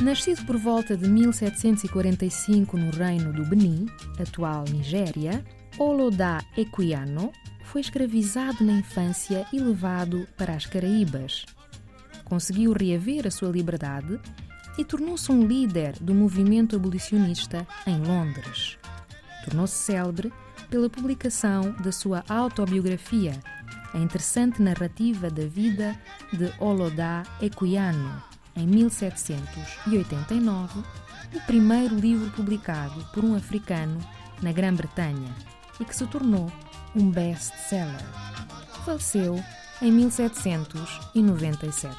Nascido por volta de 1745 no reino do Benin, atual Nigéria, Oloda Equiano foi escravizado na infância e levado para as Caraíbas. Conseguiu reaver a sua liberdade e tornou-se um líder do movimento abolicionista em Londres. Tornou-se célebre pela publicação da sua autobiografia, a interessante narrativa da vida de Oloda Equiano, em 1789, o primeiro livro publicado por um africano na Grã-Bretanha e que se tornou um best-seller. Faleceu em 1797.